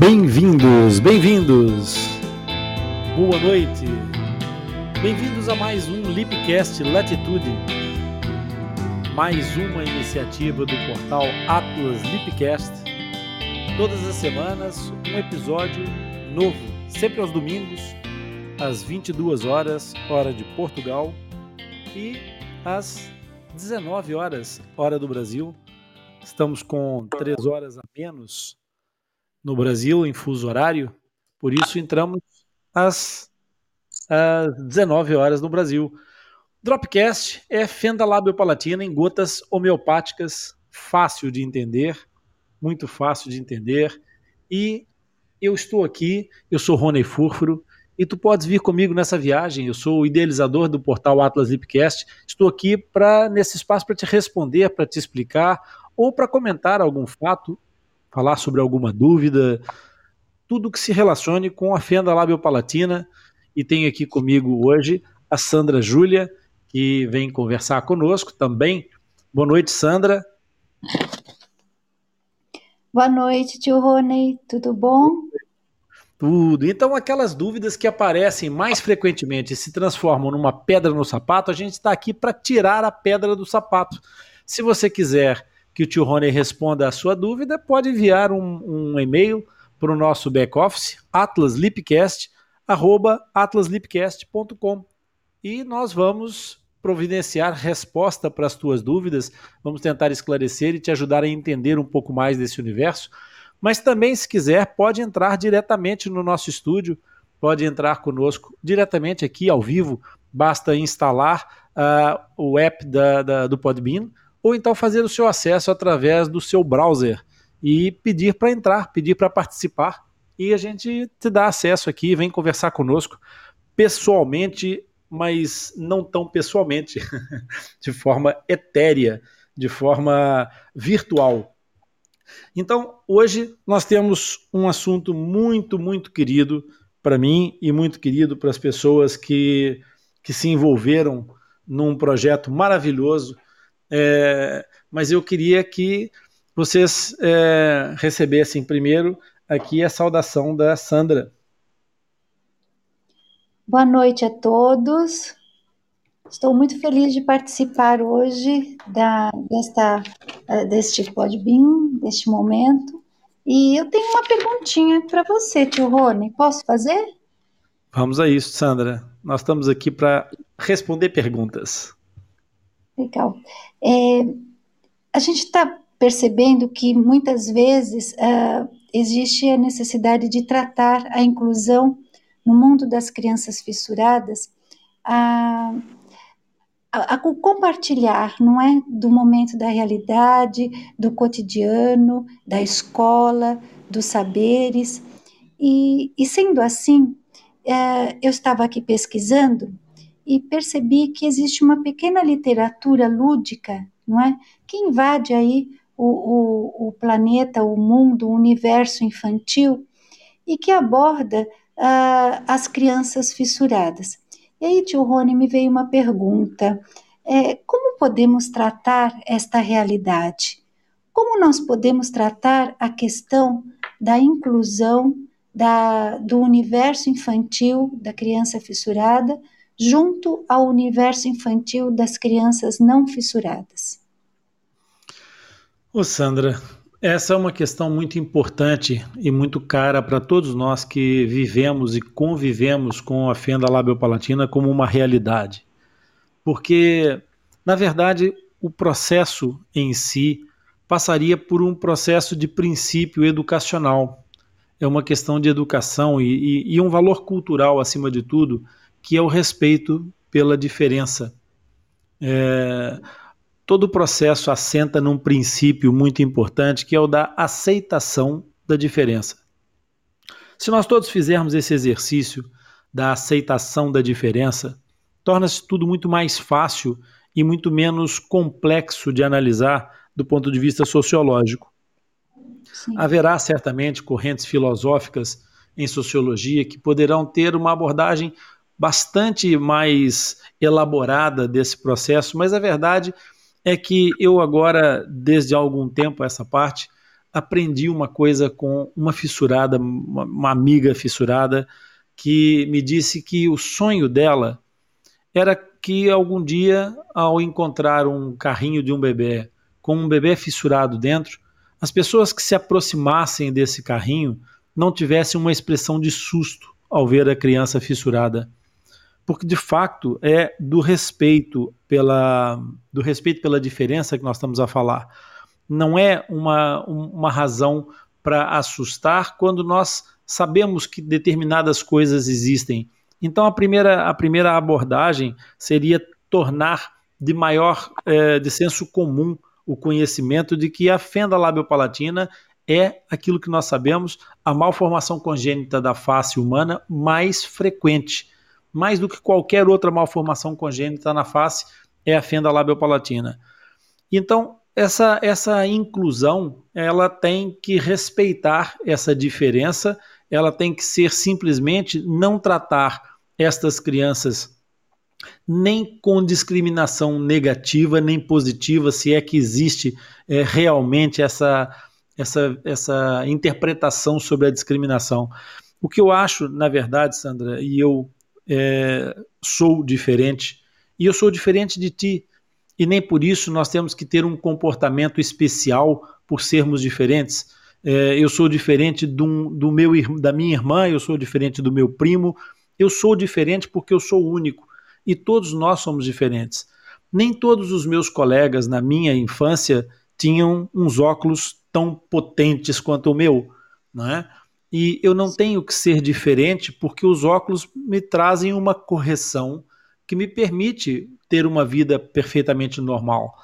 Bem-vindos, bem-vindos. Boa noite. Bem-vindos a mais um Lipcast Latitude. Mais uma iniciativa do portal Atlas Lipcast. Todas as semanas um episódio novo, sempre aos domingos, às 22 horas, hora de Portugal, e às 19 horas, hora do Brasil. Estamos com 3 horas a menos no Brasil, em fuso horário, por isso entramos às, às 19 horas no Brasil. Dropcast é fenda lábio-palatina em gotas homeopáticas, fácil de entender, muito fácil de entender. E eu estou aqui, eu sou Rony Furfuro, e tu podes vir comigo nessa viagem. Eu sou o idealizador do portal Atlas Lipcast. Estou aqui para nesse espaço para te responder, para te explicar ou para comentar algum fato falar sobre alguma dúvida, tudo que se relacione com a fenda labiopalatina. E tenho aqui comigo hoje a Sandra Júlia, que vem conversar conosco também. Boa noite, Sandra. Boa noite, tio Rony, tudo bom? Tudo. Então, aquelas dúvidas que aparecem mais frequentemente e se transformam numa pedra no sapato, a gente está aqui para tirar a pedra do sapato. Se você quiser que o tio Rony responda a sua dúvida, pode enviar um, um e-mail para o nosso back-office, atlaslipcast.com e nós vamos providenciar resposta para as tuas dúvidas, vamos tentar esclarecer e te ajudar a entender um pouco mais desse universo. Mas também, se quiser, pode entrar diretamente no nosso estúdio, pode entrar conosco diretamente aqui ao vivo, basta instalar uh, o app da, da, do Podbean ou então fazer o seu acesso através do seu browser e pedir para entrar, pedir para participar e a gente te dá acesso aqui, vem conversar conosco pessoalmente, mas não tão pessoalmente, de forma etérea, de forma virtual. Então, hoje nós temos um assunto muito, muito querido para mim e muito querido para as pessoas que, que se envolveram num projeto maravilhoso é, mas eu queria que vocês é, recebessem primeiro aqui a saudação da Sandra. Boa noite a todos. Estou muito feliz de participar hoje da, desta, é, deste Podbean, deste momento. E eu tenho uma perguntinha para você, tio Rony. Posso fazer? Vamos a isso, Sandra. Nós estamos aqui para responder perguntas. Legal. É, a gente está percebendo que muitas vezes uh, existe a necessidade de tratar a inclusão no mundo das crianças fissuradas, a, a, a, compartilhar, não é, do momento da realidade, do cotidiano, da escola, dos saberes. E, e sendo assim, uh, eu estava aqui pesquisando e percebi que existe uma pequena literatura lúdica, não é? Que invade aí o, o, o planeta, o mundo, o universo infantil e que aborda uh, as crianças fissuradas. E aí, tio Rony, me veio uma pergunta: é, como podemos tratar esta realidade? Como nós podemos tratar a questão da inclusão da, do universo infantil da criança fissurada junto ao universo infantil das crianças não fissuradas? Ô Sandra, essa é uma questão muito importante e muito cara para todos nós que vivemos e convivemos com a fenda labiopalatina como uma realidade. Porque, na verdade, o processo em si passaria por um processo de princípio educacional. É uma questão de educação e, e, e um valor cultural, acima de tudo, que é o respeito pela diferença. É, todo o processo assenta num princípio muito importante, que é o da aceitação da diferença. Se nós todos fizermos esse exercício da aceitação da diferença, torna-se tudo muito mais fácil e muito menos complexo de analisar do ponto de vista sociológico. Sim. Haverá certamente correntes filosóficas em sociologia que poderão ter uma abordagem bastante mais elaborada desse processo, mas a verdade é que eu agora, desde algum tempo essa parte, aprendi uma coisa com uma fissurada, uma, amiga fissurada, que me disse que o sonho dela era que algum dia, ao encontrar um carrinho de um bebê com um bebê fissurado dentro, as pessoas que se aproximassem desse carrinho não tivessem uma expressão de susto ao ver a criança fissurada. Porque de fato é do respeito pela do respeito pela diferença que nós estamos a falar. Não é uma, uma razão para assustar quando nós sabemos que determinadas coisas existem. Então a primeira, a primeira abordagem seria tornar de maior é, de senso comum o conhecimento de que a fenda labiopalatina é aquilo que nós sabemos, a malformação congênita da face humana mais frequente. Mais do que qualquer outra malformação congênita na face é a fenda labiopalatina. Então, essa, essa inclusão, ela tem que respeitar essa diferença, ela tem que ser simplesmente não tratar estas crianças nem com discriminação negativa nem positiva, se é que existe é, realmente essa, essa, essa interpretação sobre a discriminação. O que eu acho, na verdade, Sandra, e eu é, sou diferente, e eu sou diferente de ti, e nem por isso nós temos que ter um comportamento especial por sermos diferentes. É, eu sou diferente do, do meu, da minha irmã, eu sou diferente do meu primo, eu sou diferente porque eu sou único e todos nós somos diferentes. Nem todos os meus colegas na minha infância tinham uns óculos tão potentes quanto o meu, não é? E eu não tenho que ser diferente porque os óculos me trazem uma correção que me permite ter uma vida perfeitamente normal.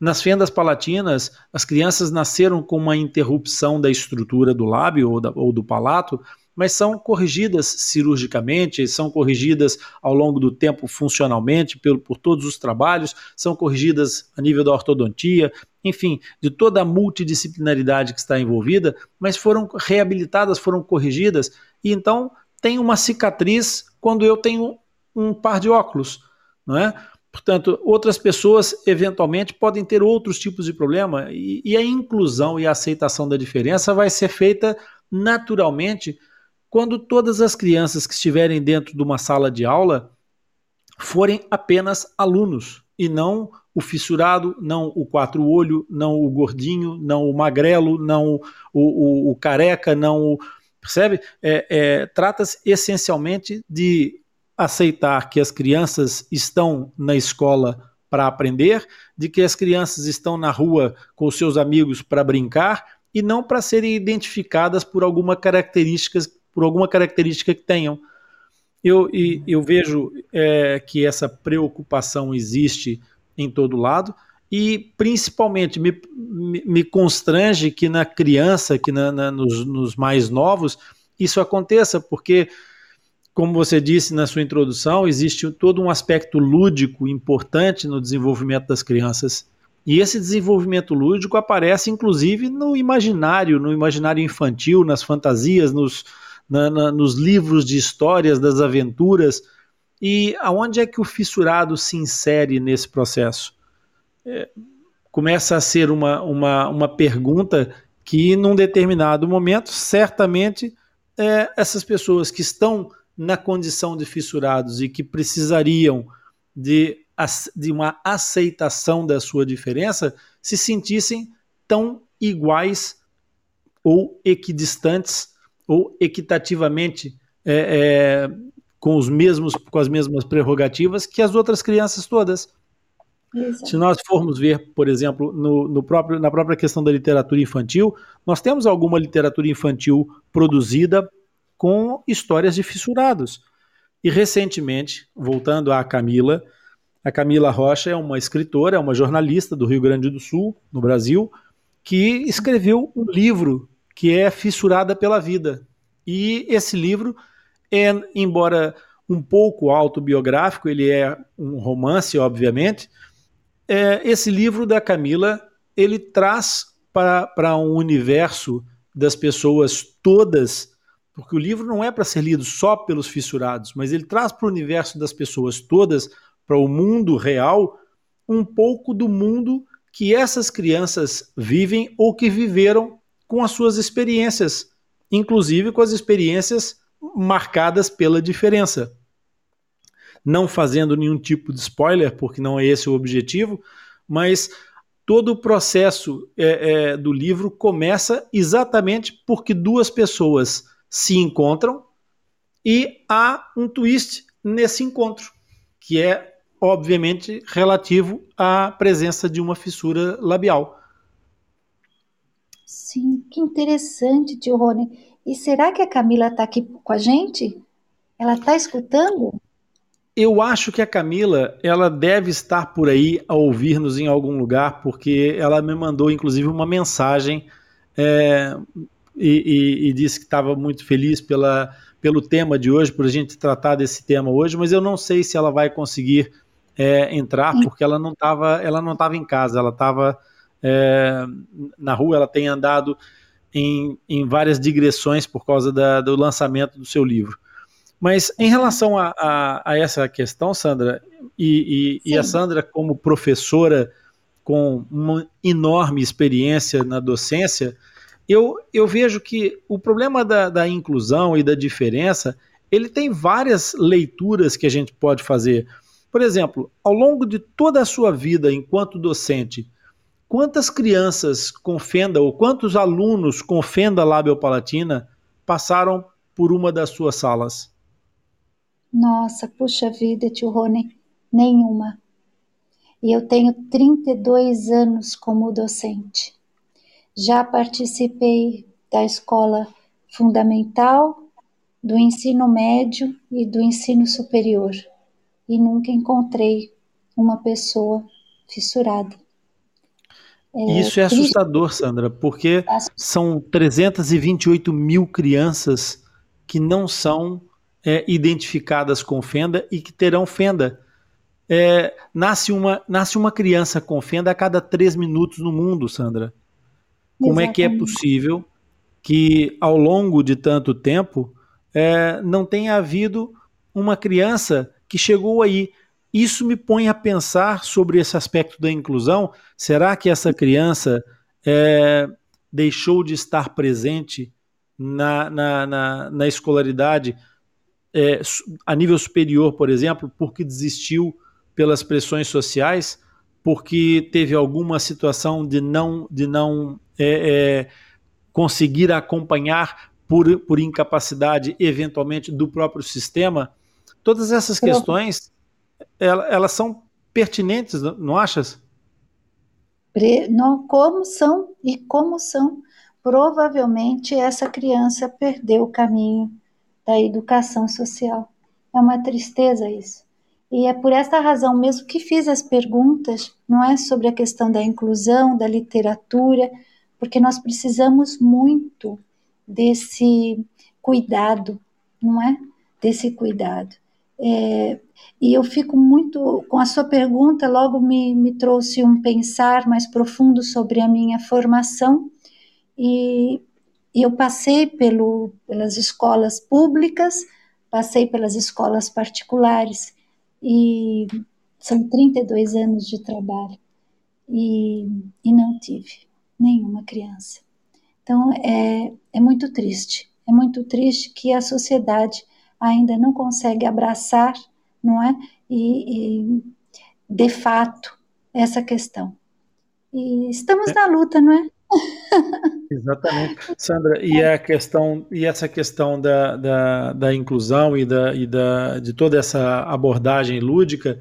Nas fendas palatinas, as crianças nasceram com uma interrupção da estrutura do lábio ou, da, ou do palato mas são corrigidas cirurgicamente, são corrigidas ao longo do tempo funcionalmente por, por todos os trabalhos, são corrigidas a nível da ortodontia, enfim, de toda a multidisciplinaridade que está envolvida, mas foram reabilitadas, foram corrigidas, e então tem uma cicatriz quando eu tenho um par de óculos, não é? Portanto, outras pessoas eventualmente podem ter outros tipos de problema e, e, a inclusão e a aceitação da diferença vai ser feita naturalmente quando todas as crianças que estiverem dentro de uma sala de aula forem apenas alunos e não o fissurado, não o quatro-olho, não o gordinho, não o magrelo, não o, o, o careca, não o. Percebe? É, é, Trata-se essencialmente de aceitar que as crianças estão na escola para aprender, de que as crianças estão na rua com seus amigos para brincar e não para serem identificadas por alguma característica por alguma característica que tenham. Eu, e, eu vejo é, que essa preocupação existe em todo lado e principalmente me, me, me constrange que na criança, que na, na, nos, nos mais novos, isso aconteça, porque, como você disse na sua introdução, existe todo um aspecto lúdico importante no desenvolvimento das crianças. E esse desenvolvimento lúdico aparece inclusive no imaginário, no imaginário infantil, nas fantasias, nos, na, na, nos livros de histórias das aventuras. E aonde é que o fissurado se insere nesse processo? É, começa a ser uma, uma, uma pergunta que, num determinado momento, certamente é, essas pessoas que estão na condição de fissurados e que precisariam de, de uma aceitação da sua diferença se sentissem tão iguais ou equidistantes ou equitativamente é, é, com os mesmos com as mesmas prerrogativas que as outras crianças todas. Isso. Se nós formos ver, por exemplo, no, no, próprio, na própria questão da literatura infantil, nós temos alguma literatura infantil produzida com histórias de fissurados. E recentemente, voltando à Camila, a Camila Rocha é uma escritora, é uma jornalista do Rio Grande do Sul, no Brasil, que escreveu um livro que é Fissurada pela Vida. E esse livro é, embora um pouco autobiográfico, ele é um romance, obviamente. É, esse livro da Camila ele traz para um universo das pessoas todas, porque o livro não é para ser lido só pelos fissurados, mas ele traz para o universo das pessoas todas, para o mundo real, um pouco do mundo que essas crianças vivem ou que viveram com as suas experiências, inclusive com as experiências marcadas pela diferença. Não fazendo nenhum tipo de spoiler, porque não é esse o objetivo, mas todo o processo é, é, do livro começa exatamente porque duas pessoas se encontram e há um twist nesse encontro, que é obviamente relativo à presença de uma fissura labial. Sim, que interessante, tio Rony. E será que a Camila está aqui com a gente? Ela está escutando? Eu acho que a Camila ela deve estar por aí a ouvir-nos em algum lugar, porque ela me mandou inclusive uma mensagem é, e, e, e, disse que estava muito feliz pela, pelo tema de hoje, por a gente tratar desse tema hoje, mas eu não sei se ela vai conseguir é, entrar, porque ela não estava ela não estava em casa, ela estava é, na rua, ela tem andado em, em várias digressões por causa da, do lançamento do seu livro. Mas em relação a, a, a essa questão, Sandra, e, e, e, a Sandra, como professora com uma enorme experiência na docência, eu, eu vejo que o problema da, da inclusão e da diferença ele tem várias leituras que a gente pode fazer. Por exemplo, ao longo de toda a sua vida enquanto docente, quantas crianças com fenda ou quantos alunos com fenda labiopalatina passaram por uma das suas salas? Nossa, puxa vida, tio Rony, nenhuma. E eu tenho 32 anos como docente. Já participei da escola fundamental, do ensino médio e do ensino superior. E nunca encontrei uma pessoa fissurada. É, Isso é assustador, Sandra, porque são 328 mil crianças que não são é, identificadas com fenda e que terão fenda. É, nasce, uma, nasce uma criança com fenda a cada três minutos no mundo, Sandra. Como Exatamente. é que é possível que ao longo de tanto tempo é, não tenha havido uma criança que chegou aí? Isso me põe a pensar sobre esse aspecto da inclusão. Será que essa criança é, deixou de estar presente na, na, na, na escolaridade é, a nível superior, por exemplo, porque desistiu pelas pressões sociais, porque teve alguma situação de não, de não é, é, conseguir acompanhar por, por incapacidade, eventualmente, do próprio sistema? Todas essas questões elas são pertinentes, não achas? Não, como são e como são. Provavelmente essa criança perdeu o caminho da educação social. É uma tristeza isso. E é por essa razão mesmo que fiz as perguntas, não é sobre a questão da inclusão, da literatura, porque nós precisamos muito desse cuidado, não é? Desse cuidado. É, e eu fico muito, com a sua pergunta, logo me, me trouxe um pensar mais profundo sobre a minha formação, e, e eu passei pelo, pelas escolas públicas, passei pelas escolas particulares, e são 32 anos de trabalho, e, e não tive nenhuma criança. Então é, é muito triste, é muito triste que a sociedade ainda não consegue abraçar, não é? E, e de fato essa questão. E estamos é. na luta, não é? Exatamente, Sandra. E a questão e essa questão da, da, da inclusão e, da, e da, de toda essa abordagem lúdica,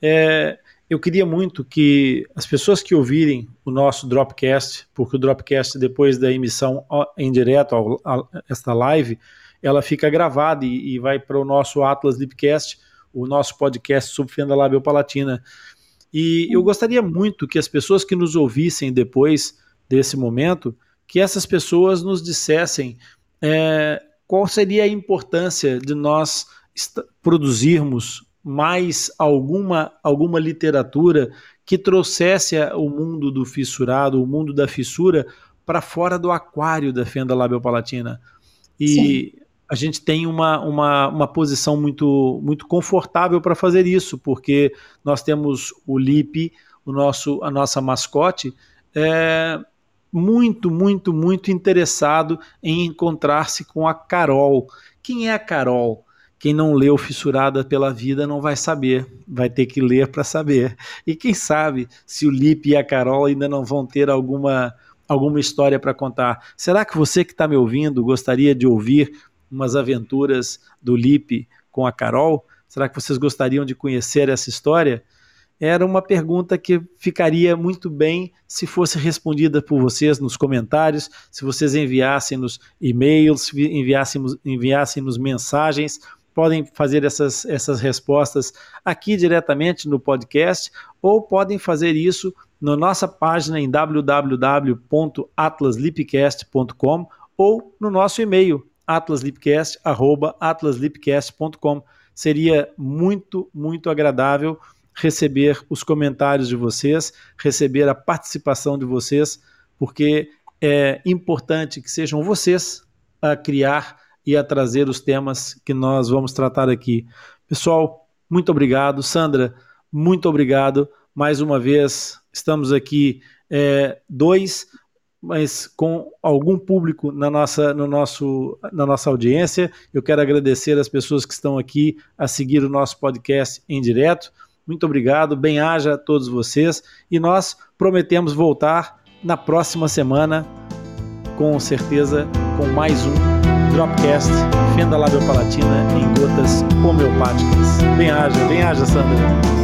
é, eu queria muito que as pessoas que ouvirem o nosso Dropcast, porque o Dropcast depois da emissão em direto a, esta live, ela fica gravada e, e vai para o nosso Atlas Lipcast, o nosso podcast sobre fenda labiopalatina. E eu gostaria muito que as pessoas que nos ouvissem depois desse momento, que essas pessoas nos dissessem é, qual seria a importância de nós produzirmos mais alguma, alguma literatura que trouxesse o mundo do fissurado, o mundo da fissura, para fora do aquário da fenda labiopalatina. E Sim a gente tem uma, uma, uma posição muito, muito confortável para fazer isso, porque nós temos o Lipe, o nosso, a nossa mascote, é, muito, muito, muito interessado em encontrar-se com a Carol. Quem é a Carol? Quem não leu Fissurada pela Vida não vai saber, vai ter que ler para saber. E quem sabe se o Lipe e a Carol ainda não vão ter alguma, alguma história para contar. Será que você que está me ouvindo gostaria de ouvir umas aventuras do Lipe com a Carol? Será que vocês gostariam de conhecer essa história? Era uma pergunta que ficaria muito bem se fosse respondida por vocês nos comentários, se vocês enviassem nos e-mails, enviassem, enviassem nos mensagens podem fazer essas, essas respostas aqui diretamente no podcast ou podem fazer isso na nossa página em www.atlaslipcast.com ou no nosso e-mail atlaslipcast@atlaslipcast.com. Seria muito, muito agradável receber os comentários de vocês, receber a participação de vocês, porque é importante que sejam vocês a criar e a trazer os temas que nós vamos tratar aqui. Pessoal, muito obrigado. Sandra, muito obrigado. Mais uma vez, estamos aqui é, dois, mas com algum público na nossa, no nosso, na nossa audiência. Eu quero agradecer as pessoas que estão aqui a seguir o nosso podcast em direto. Muito obrigado, bem-haja a todos vocês e nós prometemos voltar na próxima semana, com certeza, com mais um Dropcast, fenda labiopalatina em gotas homeopáticas. Bem haja, bem haja, Sandra.